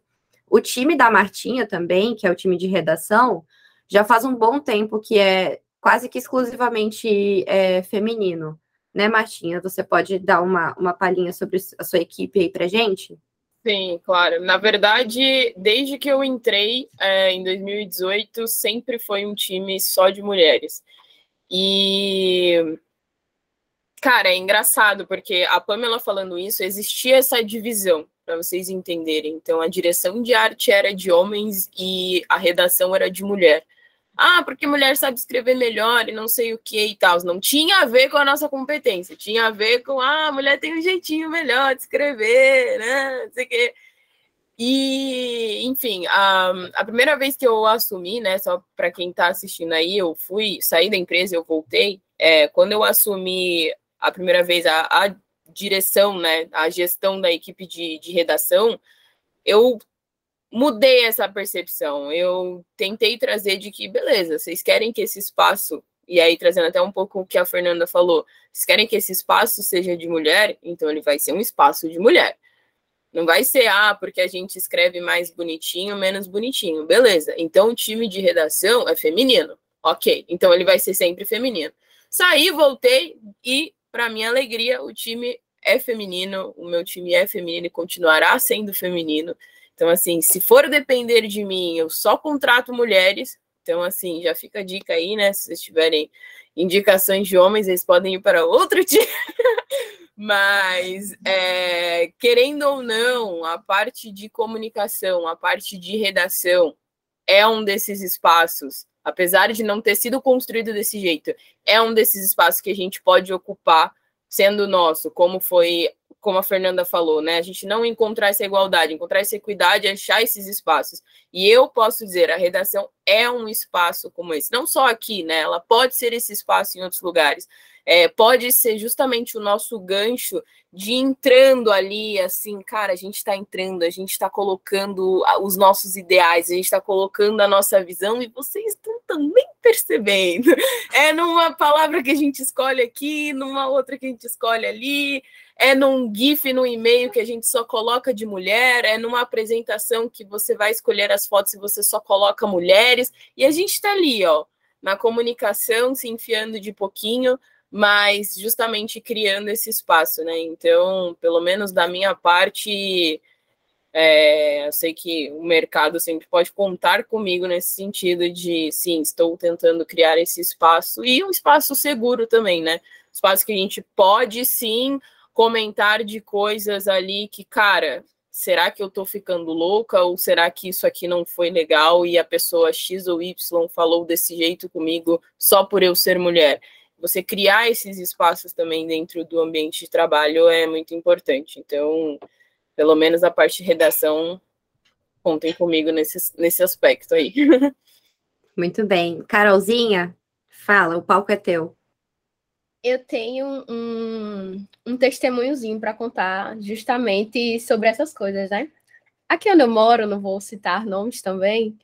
O time da Martinha também, que é o time de redação, já faz um bom tempo que é quase que exclusivamente é, feminino. Né, Martinha? Você pode dar uma, uma palhinha sobre a sua equipe aí para gente? Sim, claro. Na verdade, desde que eu entrei é, em 2018, sempre foi um time só de mulheres. E Cara, é engraçado, porque a Pamela falando isso, existia essa divisão, para vocês entenderem. Então, a direção de arte era de homens e a redação era de mulher. Ah, porque mulher sabe escrever melhor e não sei o que e tal. Não tinha a ver com a nossa competência, tinha a ver com, ah, a mulher tem um jeitinho melhor de escrever, né? Não sei o quê. E, enfim, a, a primeira vez que eu assumi, né, só para quem está assistindo aí, eu fui, saí da empresa, eu voltei. É, quando eu assumi a primeira vez a, a direção, né, a gestão da equipe de, de redação, eu mudei essa percepção. Eu tentei trazer de que, beleza, vocês querem que esse espaço, e aí trazendo até um pouco o que a Fernanda falou, vocês querem que esse espaço seja de mulher, então ele vai ser um espaço de mulher. Não vai ser, ah, porque a gente escreve mais bonitinho, menos bonitinho. Beleza. Então o time de redação é feminino. Ok. Então ele vai ser sempre feminino. Saí, voltei e para minha alegria, o time é feminino, o meu time é feminino e continuará sendo feminino. Então, assim, se for depender de mim, eu só contrato mulheres. Então, assim, já fica a dica aí, né? Se vocês tiverem indicações de homens, eles podem ir para outro time. Mas, é, querendo ou não, a parte de comunicação, a parte de redação é um desses espaços apesar de não ter sido construído desse jeito, é um desses espaços que a gente pode ocupar sendo nosso, como foi, como a Fernanda falou, né? A gente não encontrar essa igualdade, encontrar essa equidade, achar esses espaços. E eu posso dizer, a redação é um espaço como esse, não só aqui, né? Ela pode ser esse espaço em outros lugares. É, pode ser justamente o nosso gancho de entrando ali, assim, cara, a gente está entrando, a gente está colocando os nossos ideais, a gente está colocando a nossa visão e vocês estão também percebendo. É numa palavra que a gente escolhe aqui, numa outra que a gente escolhe ali, é num GIF, num e-mail que a gente só coloca de mulher, é numa apresentação que você vai escolher as fotos e você só coloca mulheres, e a gente está ali, ó, na comunicação, se enfiando de pouquinho mas justamente criando esse espaço, né? Então, pelo menos da minha parte, é, eu sei que o mercado sempre pode contar comigo nesse sentido de, sim, estou tentando criar esse espaço e um espaço seguro também, né? Espaço que a gente pode sim comentar de coisas ali que, cara, será que eu tô ficando louca ou será que isso aqui não foi legal e a pessoa X ou Y falou desse jeito comigo só por eu ser mulher? você criar esses espaços também dentro do ambiente de trabalho é muito importante. Então, pelo menos a parte de redação, contem comigo nesse, nesse aspecto aí. Muito bem. Carolzinha, fala, o palco é teu. Eu tenho um, um testemunhozinho para contar justamente sobre essas coisas, né? Aqui onde eu moro, não vou citar nomes também,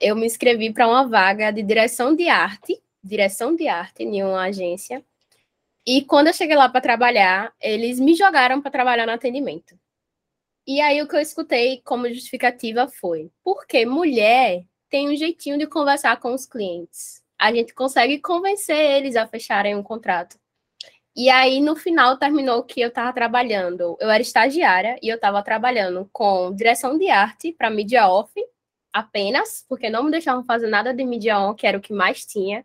eu me inscrevi para uma vaga de direção de arte direção de arte em uma agência. E quando eu cheguei lá para trabalhar, eles me jogaram para trabalhar no atendimento. E aí o que eu escutei como justificativa foi: porque mulher tem um jeitinho de conversar com os clientes. A gente consegue convencer eles a fecharem um contrato. E aí, no final, terminou que eu estava trabalhando. Eu era estagiária e eu estava trabalhando com direção de arte para Media Off apenas, porque não me deixavam fazer nada de Media On, que era o que mais tinha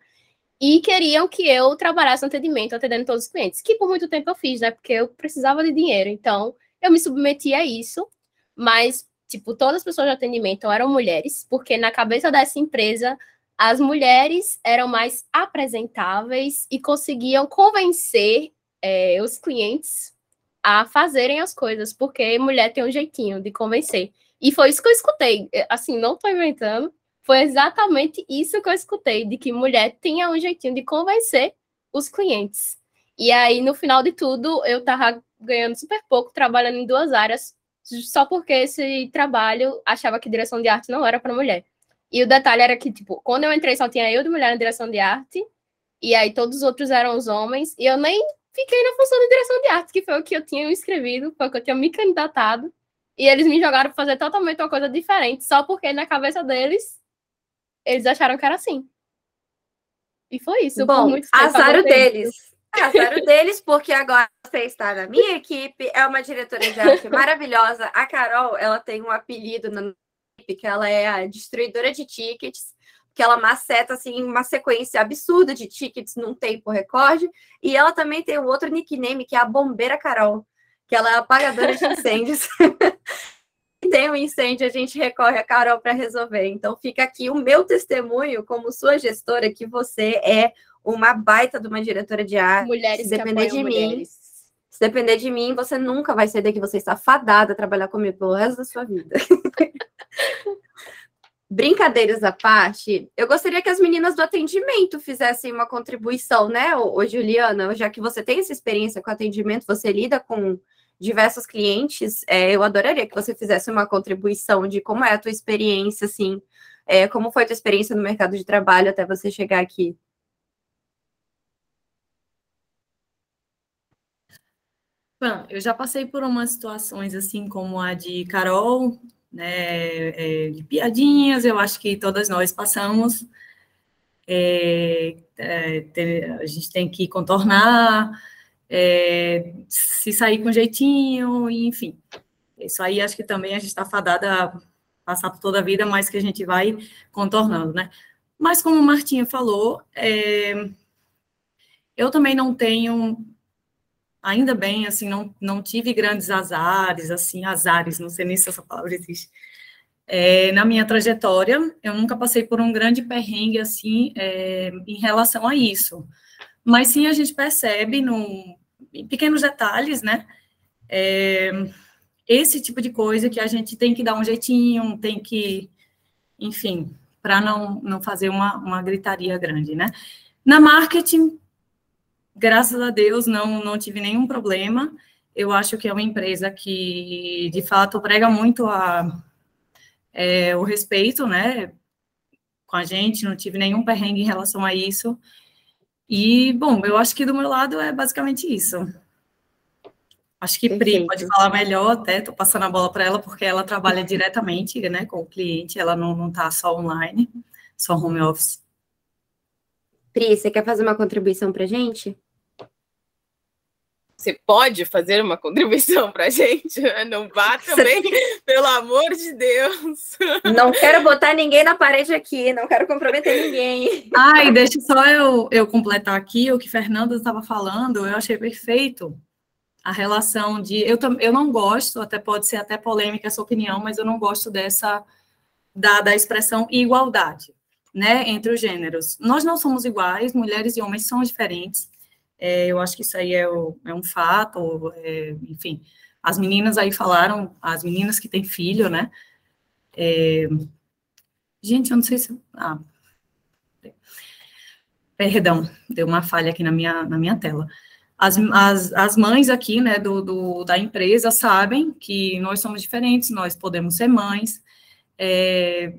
e queriam que eu trabalhasse no atendimento, atendendo todos os clientes, que por muito tempo eu fiz, né? Porque eu precisava de dinheiro, então eu me submeti a isso, mas, tipo, todas as pessoas de atendimento eram mulheres, porque na cabeça dessa empresa, as mulheres eram mais apresentáveis e conseguiam convencer é, os clientes a fazerem as coisas, porque mulher tem um jeitinho de convencer. E foi isso que eu escutei. Assim, não tô inventando. Foi exatamente isso que eu escutei, de que mulher tinha um jeitinho de convencer os clientes. E aí, no final de tudo, eu tava ganhando super pouco, trabalhando em duas áreas, só porque esse trabalho achava que direção de arte não era para mulher. E o detalhe era que, tipo, quando eu entrei, só tinha eu de mulher na direção de arte, e aí todos os outros eram os homens, e eu nem fiquei na função de direção de arte, que foi o que eu tinha escrevido, foi o que eu tinha me candidatado, e eles me jogaram para fazer totalmente uma coisa diferente, só porque na cabeça deles, eles acharam que era assim. E foi isso. Bom, azar deles. Azar deles, porque agora você está na minha equipe, é uma diretora de arte maravilhosa. A Carol, ela tem um apelido na que ela é a destruidora de tickets, que ela maceta assim uma sequência absurda de tickets num tempo recorde, e ela também tem um outro nickname que é a Bombeira Carol, que ela é apagadora de incêndios. tem um incêndio, a gente recorre a Carol para resolver. Então fica aqui o meu testemunho como sua gestora que você é uma baita de uma diretora de arte. Mulheres se depender de mulheres. mim, se depender de mim, você nunca vai sair daqui, você está fadada a trabalhar comigo pelo resto da sua vida. Brincadeiras à parte, eu gostaria que as meninas do atendimento fizessem uma contribuição, né, ô, Juliana? Já que você tem essa experiência com atendimento, você lida com diversos clientes, é, eu adoraria que você fizesse uma contribuição de como é a tua experiência, assim, é, como foi a tua experiência no mercado de trabalho até você chegar aqui. Bom, eu já passei por umas situações assim como a de Carol, né, é, de piadinhas, eu acho que todas nós passamos. É, é, a gente tem que contornar, é, se sair com jeitinho, enfim. Isso aí acho que também a gente está fadada a passar por toda a vida, mas que a gente vai contornando, né? Mas como o Martinha falou, é, eu também não tenho ainda bem, assim, não, não tive grandes azares, assim, azares, não sei nem se essa palavra existe. É, na minha trajetória, eu nunca passei por um grande perrengue, assim, é, em relação a isso. Mas sim, a gente percebe no, em pequenos detalhes, né, é, esse tipo de coisa que a gente tem que dar um jeitinho, tem que, enfim, para não, não fazer uma, uma gritaria grande, né. Na marketing, graças a Deus, não, não tive nenhum problema. Eu acho que é uma empresa que, de fato, prega muito a, é, o respeito, né, com a gente, não tive nenhum perrengue em relação a isso. E, bom, eu acho que do meu lado é basicamente isso. Acho que Pri pode falar melhor, até estou passando a bola para ela, porque ela trabalha diretamente né, com o cliente, ela não está só online, só home office. Pri, você quer fazer uma contribuição para a gente? Você pode fazer uma contribuição para a gente? Não vá também, pelo amor de Deus. Não quero botar ninguém na parede aqui, não quero comprometer ninguém. Ai, deixa só eu, eu completar aqui o que Fernanda estava falando, eu achei perfeito a relação de. Eu, eu não gosto, até pode ser até polêmica essa opinião, mas eu não gosto dessa. da, da expressão igualdade, né, entre os gêneros. Nós não somos iguais, mulheres e homens são diferentes é, eu acho que isso aí é, o, é um fato, é, enfim. As meninas aí falaram, as meninas que têm filho, né? É, gente, eu não sei se. Ah, perdão, deu uma falha aqui na minha, na minha tela. As, as, as mães aqui, né, do, do, da empresa sabem que nós somos diferentes, nós podemos ser mães, é,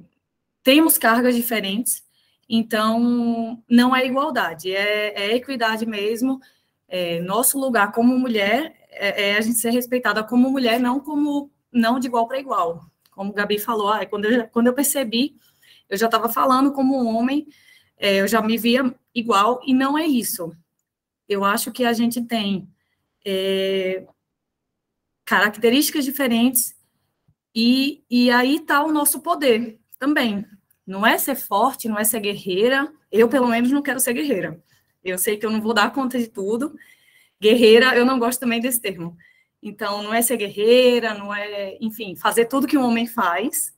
temos cargas diferentes, então, não é igualdade, é, é equidade mesmo. É, nosso lugar como mulher é, é, a gente ser respeitada como mulher, não como não de igual para igual. Como o Gabi falou, ah, quando, eu, quando eu percebi, eu já estava falando como homem, é, eu já me via igual, e não é isso. Eu acho que a gente tem é, características diferentes, e, e aí está o nosso poder também. Não é ser forte, não é ser guerreira. Eu, pelo menos, não quero ser guerreira. Eu sei que eu não vou dar conta de tudo. Guerreira, eu não gosto também desse termo. Então, não é ser guerreira, não é, enfim, fazer tudo que um homem faz.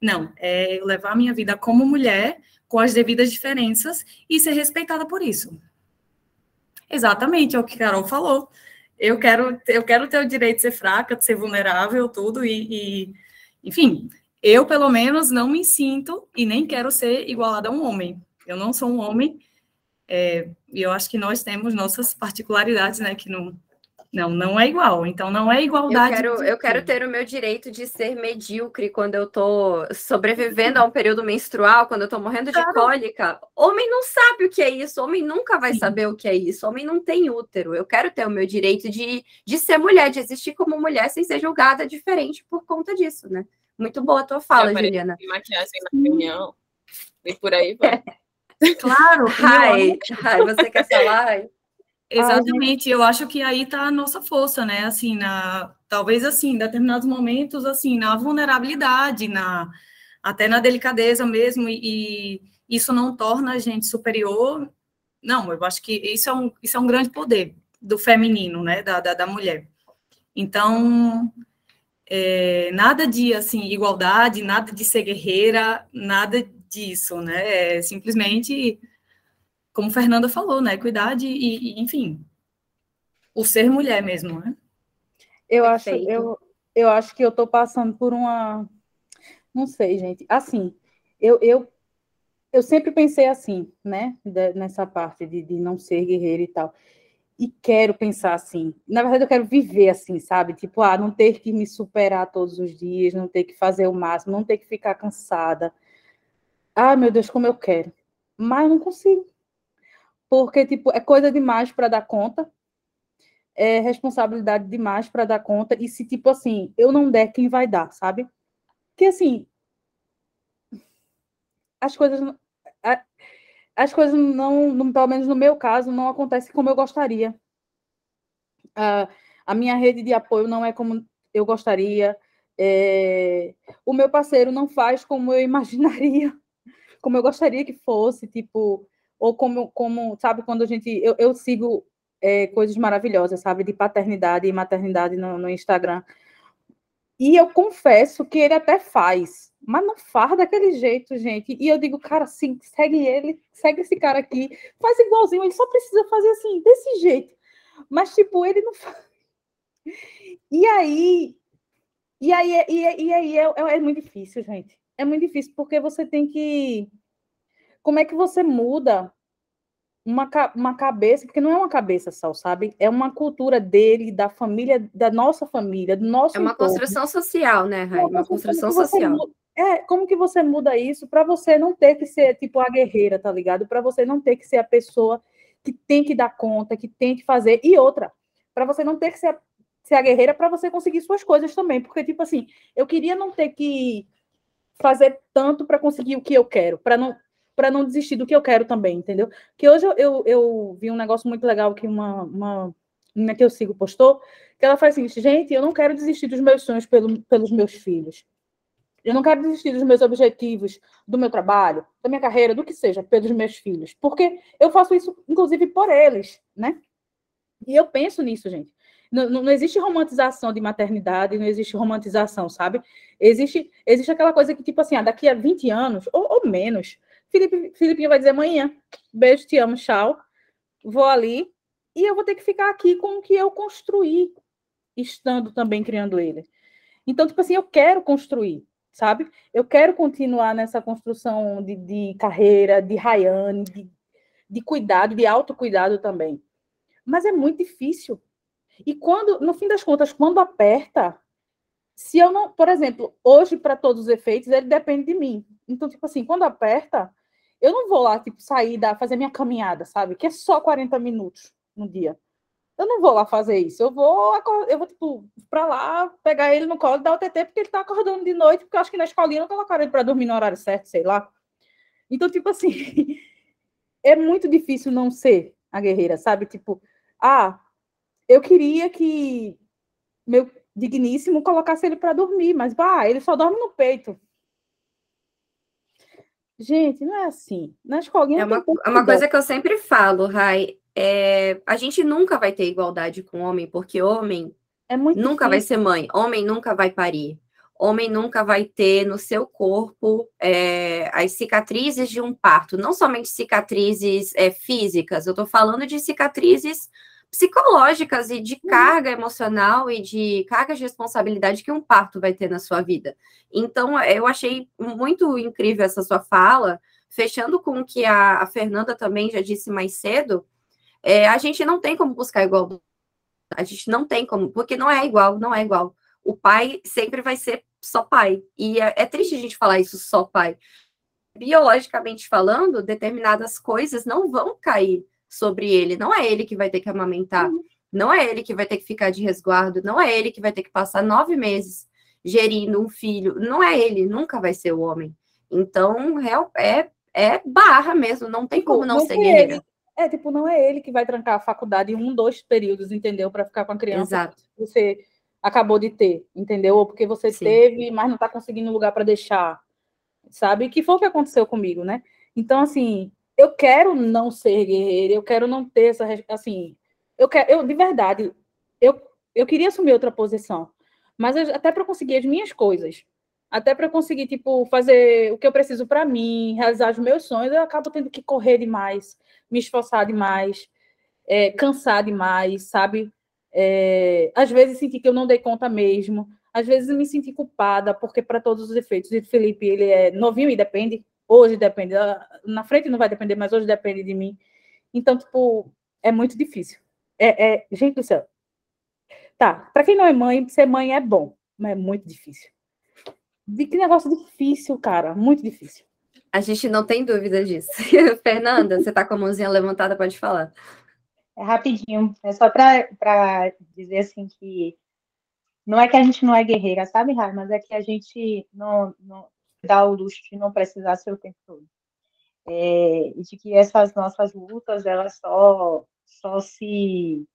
Não, é levar a minha vida como mulher, com as devidas diferenças, e ser respeitada por isso. Exatamente, é o que Carol falou. Eu quero, eu quero ter o direito de ser fraca, de ser vulnerável, tudo, e, e enfim, eu, pelo menos, não me sinto e nem quero ser igualada a um homem. Eu não sou um homem, é, e eu acho que nós temos nossas particularidades, né, que não, Não, não é igual. Então, não é igualdade. Eu quero, eu quero ter o meu direito de ser medíocre quando eu tô sobrevivendo a um período menstrual, quando eu tô morrendo de cólica. Homem não sabe o que é isso, homem nunca vai Sim. saber o que é isso, homem não tem útero. Eu quero ter o meu direito de, de ser mulher, de existir como mulher sem ser julgada diferente por conta disso, né? Muito boa a tua fala, Juliana. Maquiagem na reunião. E por aí vai. Claro. Ai, ai, você quer falar? Exatamente, eu acho que aí está a nossa força, né? Assim, na, talvez assim, em determinados momentos, assim, na vulnerabilidade, na, até na delicadeza mesmo, e, e isso não torna a gente superior. Não, eu acho que isso é um, isso é um grande poder do feminino, né? Da, da, da mulher. Então, é, nada de assim igualdade, nada de ser guerreira, nada disso, né? É simplesmente como Fernanda falou, né? Cuidar de, e, e, enfim, o ser mulher mesmo, né? Eu acho, eu, eu acho que eu estou passando por uma. Não sei, gente. Assim, eu, eu, eu sempre pensei assim, né? nessa parte de, de não ser guerreira e tal. E quero pensar assim. Na verdade, eu quero viver assim, sabe? Tipo, ah, não ter que me superar todos os dias, não ter que fazer o máximo, não ter que ficar cansada. Ah, meu Deus, como eu quero. Mas não consigo porque tipo é coisa demais para dar conta, é responsabilidade demais para dar conta e se tipo assim eu não der quem vai dar, sabe? Que assim as coisas as coisas não, não, pelo menos no meu caso, não acontecem como eu gostaria. Uh, a minha rede de apoio não é como eu gostaria. É, o meu parceiro não faz como eu imaginaria, como eu gostaria que fosse. Tipo, ou como, como sabe, quando a gente. Eu, eu sigo é, coisas maravilhosas, sabe, de paternidade e maternidade no, no Instagram. E eu confesso que ele até faz, mas não faz daquele jeito, gente. E eu digo, cara, sim, segue ele, segue esse cara aqui, faz igualzinho, ele só precisa fazer assim, desse jeito. Mas, tipo, ele não faz. E aí. E aí, e, e aí é, é, é muito difícil, gente. É muito difícil, porque você tem que como é que você muda uma, uma cabeça, porque não é uma cabeça só, sabe? É uma cultura dele, da família, da nossa família, do nosso É uma entorno. construção social, né, Rai? Uma construção social. Muda, é, como que você muda isso para você não ter que ser tipo a guerreira, tá ligado? Para você não ter que ser a pessoa que tem que dar conta, que tem que fazer. E outra, para você não ter que ser a, ser a guerreira para você conseguir suas coisas também, porque tipo assim, eu queria não ter que fazer tanto para conseguir o que eu quero, para não para não desistir do que eu quero também, entendeu? Que hoje eu, eu, eu vi um negócio muito legal que uma, uma menina que eu sigo postou, que ela faz seguinte, gente, eu não quero desistir dos meus sonhos pelo, pelos meus filhos. Eu não quero desistir dos meus objetivos, do meu trabalho, da minha carreira, do que seja, pelos meus filhos. Porque eu faço isso, inclusive, por eles, né? E eu penso nisso, gente. Não, não, existe romantização de maternidade, não existe romantização, sabe? Existe, existe aquela coisa que, tipo assim, ah, daqui a 20 anos, ou, ou menos, Felipe, Filipinho vai dizer amanhã, beijo, te amo, tchau. Vou ali e eu vou ter que ficar aqui com o que eu construí, estando também criando ele. Então, tipo assim, eu quero construir, sabe? Eu quero continuar nessa construção de, de carreira, de Rayane, de, de cuidado, de autocuidado também. Mas é muito difícil. E quando, no fim das contas, quando aperta, se eu não, por exemplo, hoje, para todos os efeitos, ele depende de mim. Então, tipo assim, quando aperta, eu não vou lá, tipo, sair, da, fazer minha caminhada, sabe? Que é só 40 minutos no dia. Eu não vou lá fazer isso. Eu vou, eu vou, tipo, pra lá, pegar ele no colo e dar o TT, porque ele tá acordando de noite, porque eu acho que na escolinha não colocaram ele pra dormir no horário certo, sei lá. Então, tipo assim, é muito difícil não ser a guerreira, sabe? Tipo, ah, eu queria que meu digníssimo colocasse ele para dormir, mas, bah, ele só dorme no peito. Gente, não é assim. Na escolinha. É uma, é uma coisa que eu sempre falo, Rai. É, a gente nunca vai ter igualdade com homem, porque homem é nunca difícil. vai ser mãe, homem nunca vai parir, homem nunca vai ter no seu corpo é, as cicatrizes de um parto, não somente cicatrizes é, físicas, eu estou falando de cicatrizes psicológicas e de uhum. carga emocional e de carga de responsabilidade que um parto vai ter na sua vida. Então, eu achei muito incrível essa sua fala, fechando com o que a, a Fernanda também já disse mais cedo, é, a gente não tem como buscar igualdade A gente não tem como, porque não é igual, não é igual. O pai sempre vai ser só pai. E é, é triste a gente falar isso só pai. Biologicamente falando, determinadas coisas não vão cair sobre ele. Não é ele que vai ter que amamentar. Uhum. Não é ele que vai ter que ficar de resguardo. Não é ele que vai ter que passar nove meses gerindo um filho. Não é ele, nunca vai ser o homem. Então, é, é barra mesmo, não tem como não, não ser guerreira. Ele. É, tipo, não é ele que vai trancar a faculdade em um, dois períodos, entendeu? Para ficar com a criança Exato. que você acabou de ter, entendeu? Ou porque você Sim. teve, mas não está conseguindo lugar para deixar, sabe? Que foi o que aconteceu comigo, né? Então, assim, eu quero não ser guerreira, eu quero não ter essa, assim, eu quero, eu de verdade, eu, eu queria assumir outra posição, mas eu, até para conseguir as minhas coisas, até para conseguir tipo fazer o que eu preciso para mim, realizar os meus sonhos, eu acabo tendo que correr demais, me esforçar demais, é, cansar demais, sabe? É, às vezes sentir que eu não dei conta mesmo, às vezes me sentir culpada, porque para todos os efeitos, e Felipe, ele é novinho e depende, hoje depende, na frente não vai depender, mas hoje depende de mim. Então, tipo, é muito difícil. É, é gente do céu. Tá, para quem não é mãe, ser mãe é bom, mas é muito difícil. De que negócio difícil, cara, muito difícil. A gente não tem dúvida disso. Fernanda, você está com a mãozinha levantada, pode falar. É rapidinho, é só para dizer assim que não é que a gente não é guerreira, sabe, Rai? Mas é que a gente não, não dá o luxo de não precisar ser o tempo todo. É, e de que essas nossas lutas, elas só, só se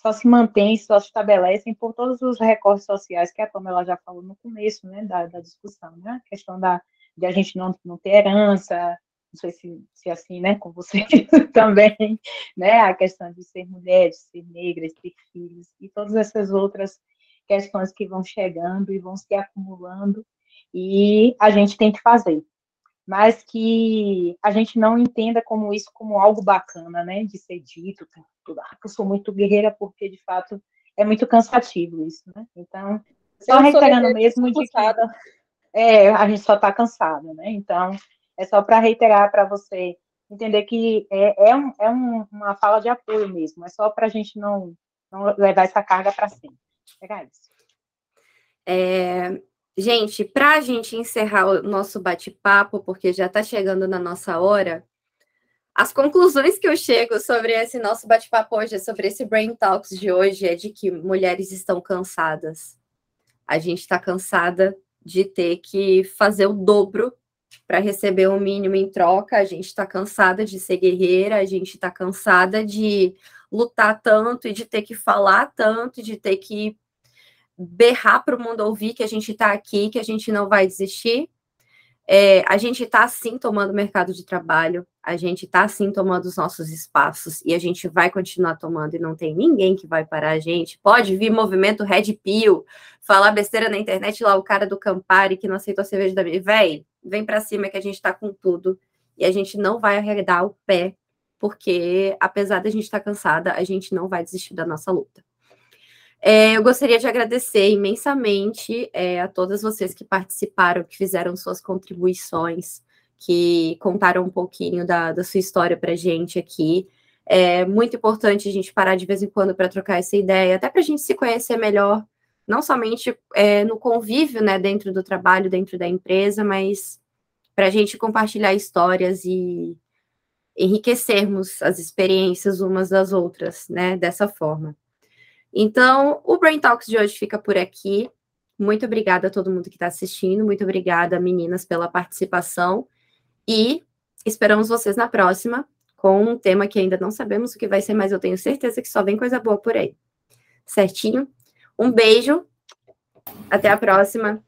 só se mantêm, só se estabelecem por todos os recortes sociais que a Pamela já falou no começo, né, da, da discussão, né, a questão da, de a gente não, não ter herança, não sei se, se é assim, né, com você também, né, a questão de ser mulher, de ser negra, de ter filhos, e todas essas outras questões que vão chegando e vão se acumulando, e a gente tem que fazer, mas que a gente não entenda como isso como algo bacana, né, de ser dito, tudo, ah, eu sou muito guerreira, porque, de fato, é muito cansativo isso, né, então, só reiterando mesmo de que, é, a gente só está cansada, né, então, é só para reiterar para você entender que é, é, um, é um, uma fala de apoio mesmo, é só para a gente não, não levar essa carga para cima. Pegar isso. É, Gente, para a gente encerrar o nosso bate-papo, porque já está chegando na nossa hora, as conclusões que eu chego sobre esse nosso bate-papo hoje, sobre esse Brain Talks de hoje, é de que mulheres estão cansadas. A gente está cansada de ter que fazer o dobro para receber o mínimo em troca, a gente está cansada de ser guerreira, a gente está cansada de lutar tanto e de ter que falar tanto, de ter que berrar para o mundo ouvir que a gente está aqui, que a gente não vai desistir. É, a gente está sim tomando mercado de trabalho, a gente está sim tomando os nossos espaços e a gente vai continuar tomando e não tem ninguém que vai parar a gente. Pode vir movimento Red Pill, falar besteira na internet lá, o cara do Campari que não aceitou a cerveja da minha. Véi, vem para cima que a gente está com tudo e a gente não vai arredar o pé, porque apesar da gente estar tá cansada, a gente não vai desistir da nossa luta. É, eu gostaria de agradecer imensamente é, a todas vocês que participaram, que fizeram suas contribuições, que contaram um pouquinho da, da sua história para a gente aqui. É muito importante a gente parar de vez em quando para trocar essa ideia, até para a gente se conhecer melhor, não somente é, no convívio, né, dentro do trabalho, dentro da empresa, mas para a gente compartilhar histórias e enriquecermos as experiências umas das outras, né, dessa forma. Então, o Brain Talks de hoje fica por aqui. Muito obrigada a todo mundo que está assistindo. Muito obrigada, meninas, pela participação. E esperamos vocês na próxima com um tema que ainda não sabemos o que vai ser, mas eu tenho certeza que só vem coisa boa por aí. Certinho? Um beijo. Até a próxima.